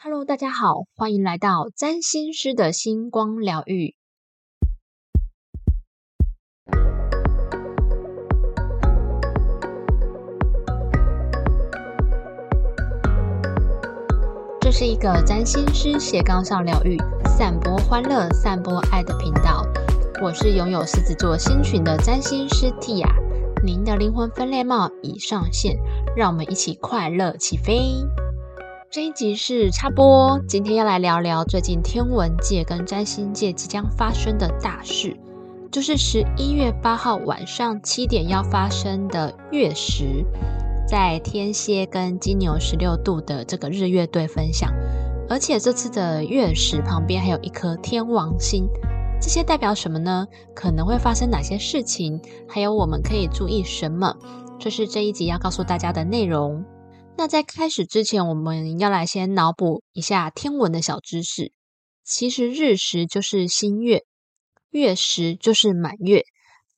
Hello，大家好，欢迎来到占星师的星光疗愈。这是一个占星师斜杠上疗愈、散播欢乐、散播爱的频道。我是拥有狮子座星群的占星师 Tia，您的灵魂分裂帽已上线，让我们一起快乐起飞。这一集是插播，今天要来聊聊最近天文界跟占星界即将发生的大事，就是十一月八号晚上七点要发生的月食，在天蝎跟金牛十六度的这个日月对分享，而且这次的月食旁边还有一颗天王星，这些代表什么呢？可能会发生哪些事情？还有我们可以注意什么？这是这一集要告诉大家的内容。那在开始之前，我们要来先脑补一下天文的小知识。其实日食就是新月，月食就是满月。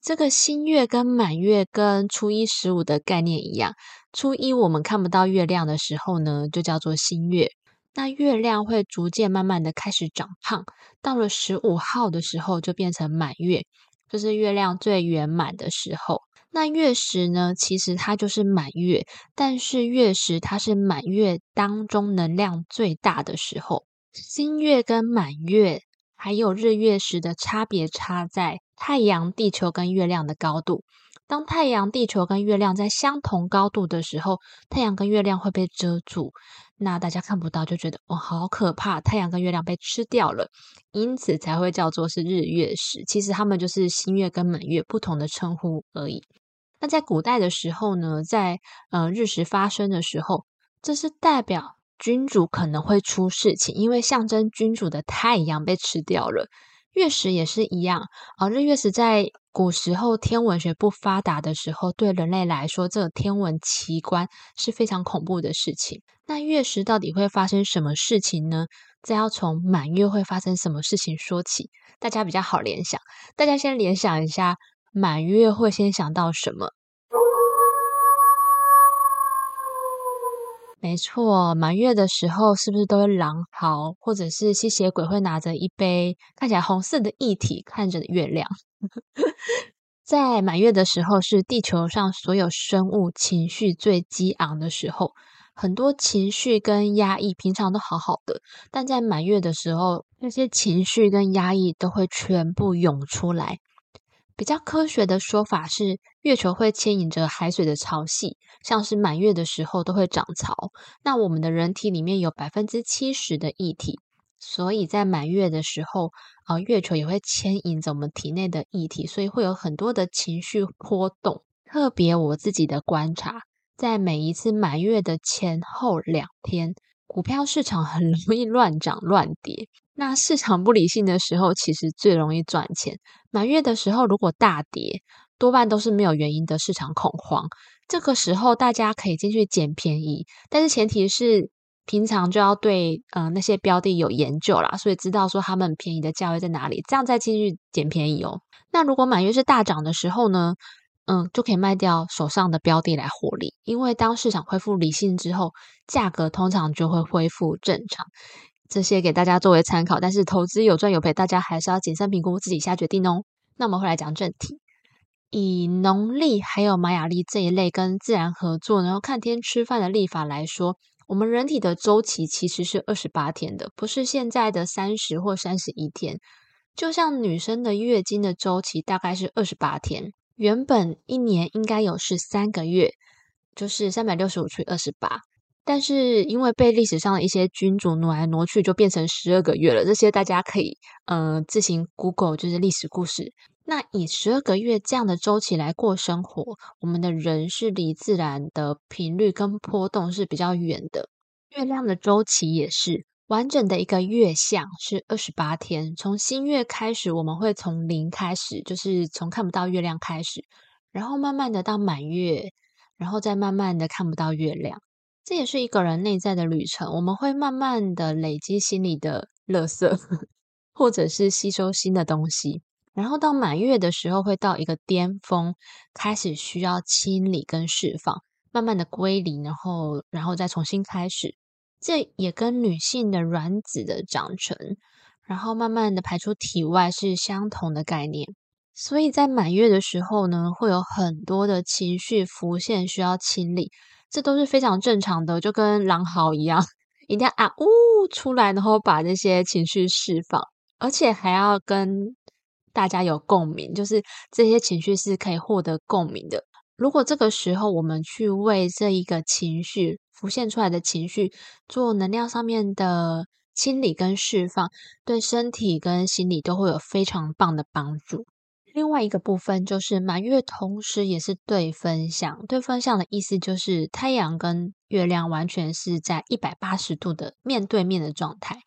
这个新月跟满月跟初一十五的概念一样，初一我们看不到月亮的时候呢，就叫做新月。那月亮会逐渐慢慢的开始长胖，到了十五号的时候就变成满月，就是月亮最圆满的时候。那月食呢？其实它就是满月，但是月食它是满月当中能量最大的时候。新月跟满月还有日月食的差别，差在太阳、地球跟月亮的高度。当太阳、地球跟月亮在相同高度的时候，太阳跟月亮会被遮住，那大家看不到，就觉得哦，好可怕！太阳跟月亮被吃掉了，因此才会叫做是日月食。其实他们就是新月跟满月不同的称呼而已。那在古代的时候呢，在呃日食发生的时候，这是代表君主可能会出事情，因为象征君主的太阳被吃掉了。月食也是一样啊，日月食在古时候天文学不发达的时候，对人类来说，这个天文奇观是非常恐怖的事情。那月食到底会发生什么事情呢？这要从满月会发生什么事情说起，大家比较好联想。大家先联想一下。满月会先想到什么？没错，满月的时候是不是都会狼嚎，或者是吸血鬼会拿着一杯看起来红色的液体看着月亮？在满月的时候，是地球上所有生物情绪最激昂的时候，很多情绪跟压抑平常都好好的，但在满月的时候，那些情绪跟压抑都会全部涌出来。比较科学的说法是，月球会牵引着海水的潮汐，像是满月的时候都会涨潮。那我们的人体里面有百分之七十的液体，所以在满月的时候，啊，月球也会牵引着我们体内的液体，所以会有很多的情绪波动。特别我自己的观察，在每一次满月的前后两天。股票市场很 容易乱涨乱跌，那市场不理性的时候，其实最容易赚钱。满月的时候，如果大跌，多半都是没有原因的市场恐慌。这个时候，大家可以进去捡便宜，但是前提是平常就要对嗯那些标的有研究啦，所以知道说他们便宜的价位在哪里，这样再进去捡便宜哦。那如果满月是大涨的时候呢？嗯，就可以卖掉手上的标的来获利，因为当市场恢复理性之后，价格通常就会恢复正常。这些给大家作为参考，但是投资有赚有赔，大家还是要谨慎评估，自己下决定哦。那我们会来讲正题，以农历还有玛雅历这一类跟自然合作，然后看天吃饭的历法来说，我们人体的周期其实是二十八天的，不是现在的三十或三十一天。就像女生的月经的周期大概是二十八天。原本一年应该有是三个月，就是三百六十五除以二十八，但是因为被历史上的一些君主挪来挪去，就变成十二个月了。这些大家可以呃自行 Google，就是历史故事。那以十二个月这样的周期来过生活，我们的人是离自然的频率跟波动是比较远的。月亮的周期也是。完整的一个月相是二十八天，从新月开始，我们会从零开始，就是从看不到月亮开始，然后慢慢的到满月，然后再慢慢的看不到月亮。这也是一个人内在的旅程，我们会慢慢的累积心里的垃圾，或者是吸收新的东西，然后到满月的时候会到一个巅峰，开始需要清理跟释放，慢慢的归零，然后然后再重新开始。这也跟女性的卵子的长成，然后慢慢的排出体外是相同的概念。所以在满月的时候呢，会有很多的情绪浮现，需要清理，这都是非常正常的，就跟狼嚎一样，一定要啊呜出来，然后把这些情绪释放，而且还要跟大家有共鸣，就是这些情绪是可以获得共鸣的。如果这个时候我们去为这一个情绪浮现出来的情绪做能量上面的清理跟释放，对身体跟心理都会有非常棒的帮助。另外一个部分就是满月，同时也是对分相。对分相的意思就是太阳跟月亮完全是在一百八十度的面对面的状态，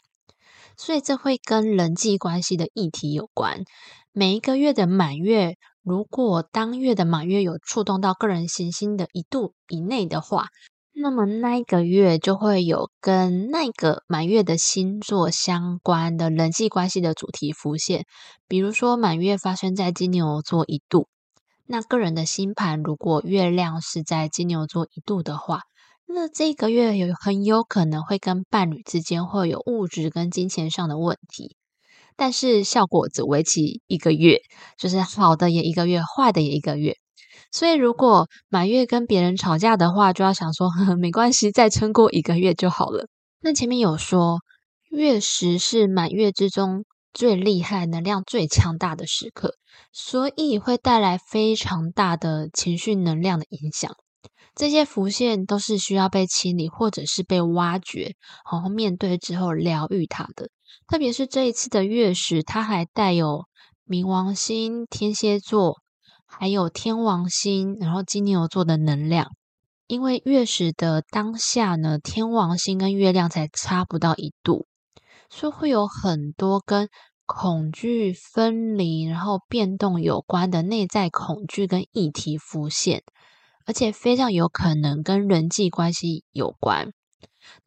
所以这会跟人际关系的议题有关。每一个月的满月。如果当月的满月有触动到个人行星的一度以内的话，那么那一个月就会有跟那个满月的星座相关的人际关系的主题浮现。比如说满月发生在金牛座一度，那个人的星盘如果月亮是在金牛座一度的话，那这个月有很有可能会跟伴侣之间会有物质跟金钱上的问题。但是效果只为期一个月，就是好的也一个月，坏的也一个月。所以如果满月跟别人吵架的话，就要想说 没关系，再撑过一个月就好了。那前面有说，月食是满月之中最厉害、能量最强大的时刻，所以会带来非常大的情绪能量的影响。这些浮现都是需要被清理，或者是被挖掘，然后面对之后疗愈它的。特别是这一次的月食，它还带有冥王星、天蝎座，还有天王星，然后金牛座的能量。因为月食的当下呢，天王星跟月亮才差不到一度，所以会有很多跟恐惧、分离，然后变动有关的内在恐惧跟议题浮现，而且非常有可能跟人际关系有关。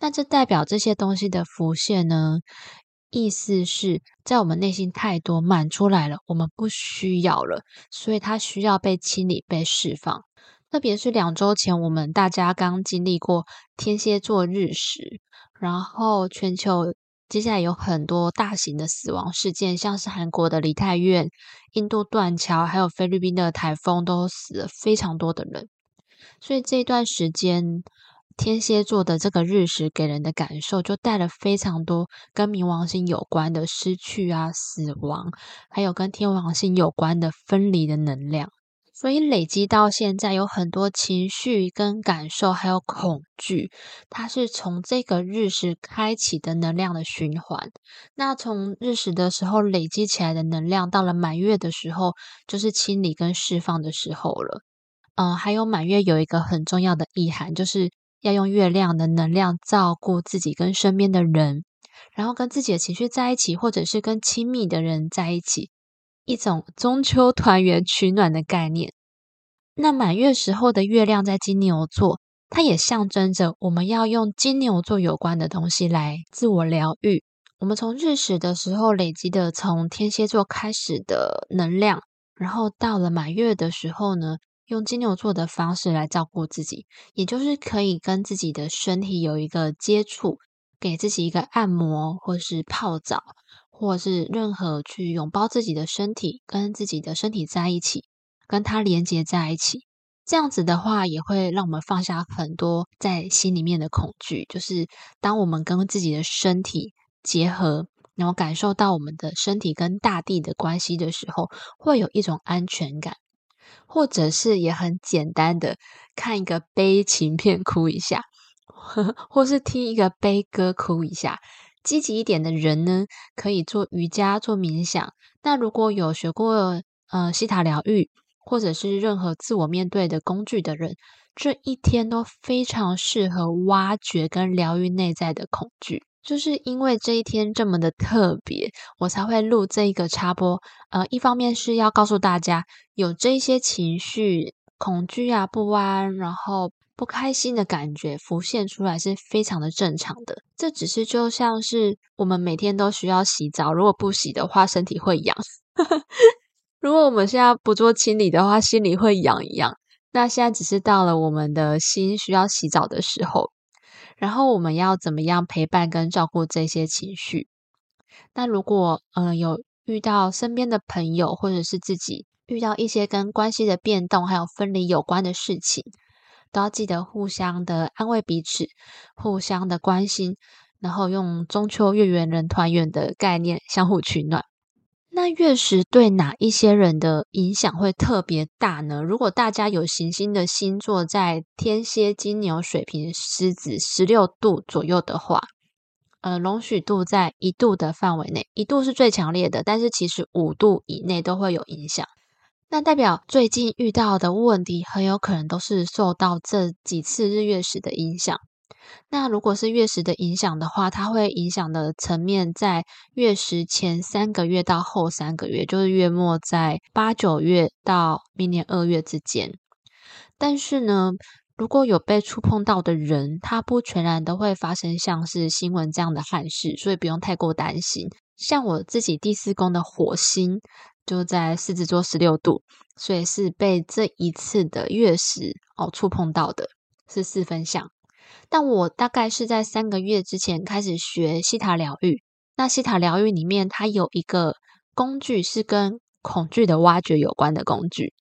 那这代表这些东西的浮现呢？意思是在我们内心太多满出来了，我们不需要了，所以它需要被清理、被释放。特别是两周前，我们大家刚经历过天蝎座日食，然后全球接下来有很多大型的死亡事件，像是韩国的梨泰院、印度断桥，还有菲律宾的台风，都死了非常多的人。所以这段时间。天蝎座的这个日食给人的感受，就带了非常多跟冥王星有关的失去啊、死亡，还有跟天王星有关的分离的能量。所以累积到现在，有很多情绪跟感受，还有恐惧，它是从这个日食开启的能量的循环。那从日食的时候累积起来的能量，到了满月的时候，就是清理跟释放的时候了。嗯，还有满月有一个很重要的意涵，就是。要用月亮的能量照顾自己跟身边的人，然后跟自己的情绪在一起，或者是跟亲密的人在一起，一种中秋团圆取暖的概念。那满月时候的月亮在金牛座，它也象征着我们要用金牛座有关的东西来自我疗愈。我们从日食的时候累积的从天蝎座开始的能量，然后到了满月的时候呢？用金牛座的方式来照顾自己，也就是可以跟自己的身体有一个接触，给自己一个按摩，或是泡澡，或是任何去拥抱自己的身体，跟自己的身体在一起，跟它连接在一起。这样子的话，也会让我们放下很多在心里面的恐惧。就是当我们跟自己的身体结合，然后感受到我们的身体跟大地的关系的时候，会有一种安全感。或者是也很简单的看一个悲情片哭一下，或是听一个悲歌哭一下。积极一点的人呢，可以做瑜伽、做冥想。那如果有学过呃西塔疗愈，或者是任何自我面对的工具的人，这一天都非常适合挖掘跟疗愈内在的恐惧。就是因为这一天这么的特别，我才会录这一个插播。呃，一方面是要告诉大家，有这些情绪、恐惧啊、不安，然后不开心的感觉浮现出来是非常的正常的。这只是就像是我们每天都需要洗澡，如果不洗的话，身体会痒；如果我们现在不做清理的话，心里会痒一样。那现在只是到了我们的心需要洗澡的时候。然后我们要怎么样陪伴跟照顾这些情绪？那如果呃有遇到身边的朋友或者是自己遇到一些跟关系的变动还有分离有关的事情，都要记得互相的安慰彼此，互相的关心，然后用中秋月圆人团圆的概念相互取暖。那月食对哪一些人的影响会特别大呢？如果大家有行星的星座在天蝎、金牛、水瓶、狮子十六度左右的话，呃，容许度在一度的范围内，一度是最强烈的，但是其实五度以内都会有影响。那代表最近遇到的问题很有可能都是受到这几次日月食的影响。那如果是月食的影响的话，它会影响的层面在月食前三个月到后三个月，就是月末在八九月到明年二月之间。但是呢，如果有被触碰到的人，他不全然都会发生像是新闻这样的憾事，所以不用太过担心。像我自己第四宫的火星就在狮子座十六度，所以是被这一次的月食哦触碰到的，是四分相。但我大概是在三个月之前开始学西塔疗愈。那西塔疗愈里面，它有一个工具是跟恐惧的挖掘有关的工具，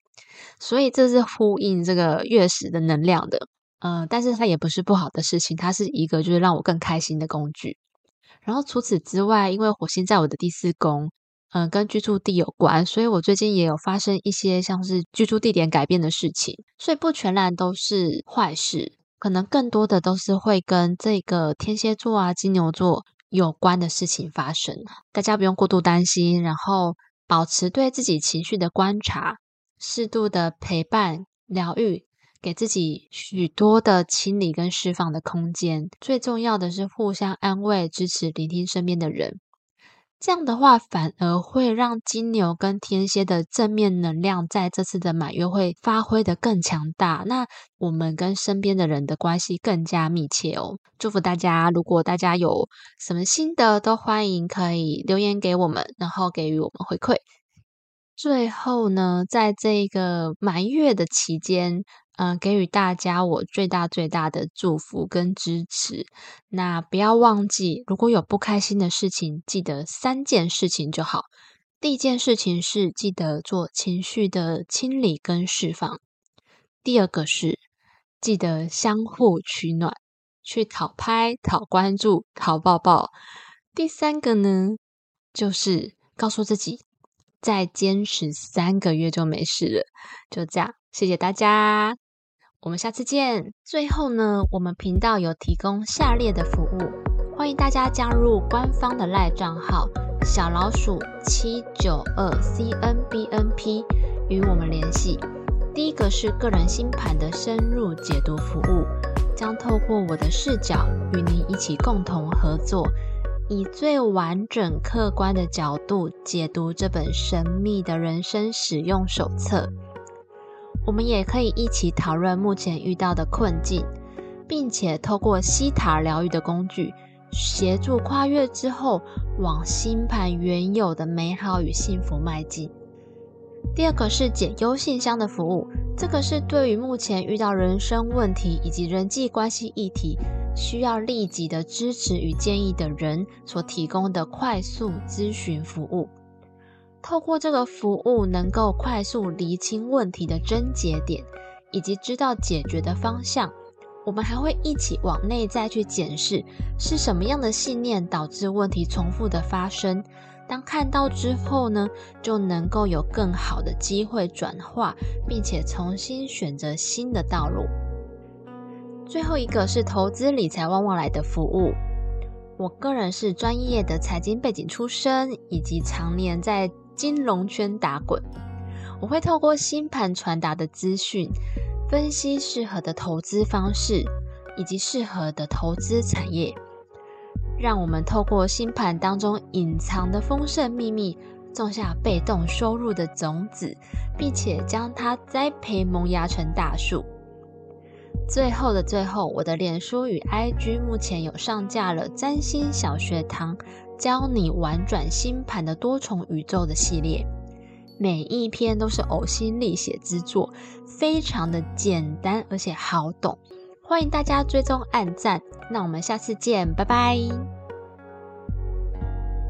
所以这是呼应这个月食的能量的。嗯，但是它也不是不好的事情，它是一个就是让我更开心的工具。然后除此之外，因为火星在我的第四宫，嗯，跟居住地有关，所以我最近也有发生一些像是居住地点改变的事情，所以不全然都是坏事。可能更多的都是会跟这个天蝎座啊、金牛座有关的事情发生，大家不用过度担心，然后保持对自己情绪的观察，适度的陪伴、疗愈，给自己许多的清理跟释放的空间。最重要的是互相安慰、支持、聆听身边的人。这样的话，反而会让金牛跟天蝎的正面能量在这次的满月会发挥的更强大。那我们跟身边的人的关系更加密切哦。祝福大家！如果大家有什么心得，都欢迎可以留言给我们，然后给予我们回馈。最后呢，在这个满月的期间。嗯，给予大家我最大最大的祝福跟支持。那不要忘记，如果有不开心的事情，记得三件事情就好。第一件事情是记得做情绪的清理跟释放。第二个是记得相互取暖，去讨拍、讨关注、讨抱抱。第三个呢，就是告诉自己，再坚持三个月就没事了。就这样，谢谢大家。我们下次见。最后呢，我们频道有提供下列的服务，欢迎大家加入官方的赖账号小老鼠七九二 C N B N P 与我们联系。第一个是个人星盘的深入解读服务，将透过我的视角与您一起共同合作，以最完整客观的角度解读这本神秘的人生使用手册。我们也可以一起讨论目前遇到的困境，并且透过西塔疗愈的工具，协助跨越之后往星盘原有的美好与幸福迈进。第二个是解忧信箱的服务，这个是对于目前遇到人生问题以及人际关系议题需要立即的支持与建议的人所提供的快速咨询服务。透过这个服务，能够快速厘清问题的症结点，以及知道解决的方向。我们还会一起往内在去检视，是什么样的信念导致问题重复的发生。当看到之后呢，就能够有更好的机会转化，并且重新选择新的道路。最后一个是投资理财旺旺来的服务。我个人是专业的财经背景出身，以及常年在金融圈打滚，我会透过星盘传达的资讯，分析适合的投资方式以及适合的投资产业，让我们透过星盘当中隐藏的丰盛秘密，种下被动收入的种子，并且将它栽培萌芽成大树。最后的最后，我的脸书与 IG 目前有上架了占星小学堂。教你玩转星盘的多重宇宙的系列，每一篇都是呕心沥血之作，非常的简单而且好懂，欢迎大家追踪按赞。那我们下次见，拜拜。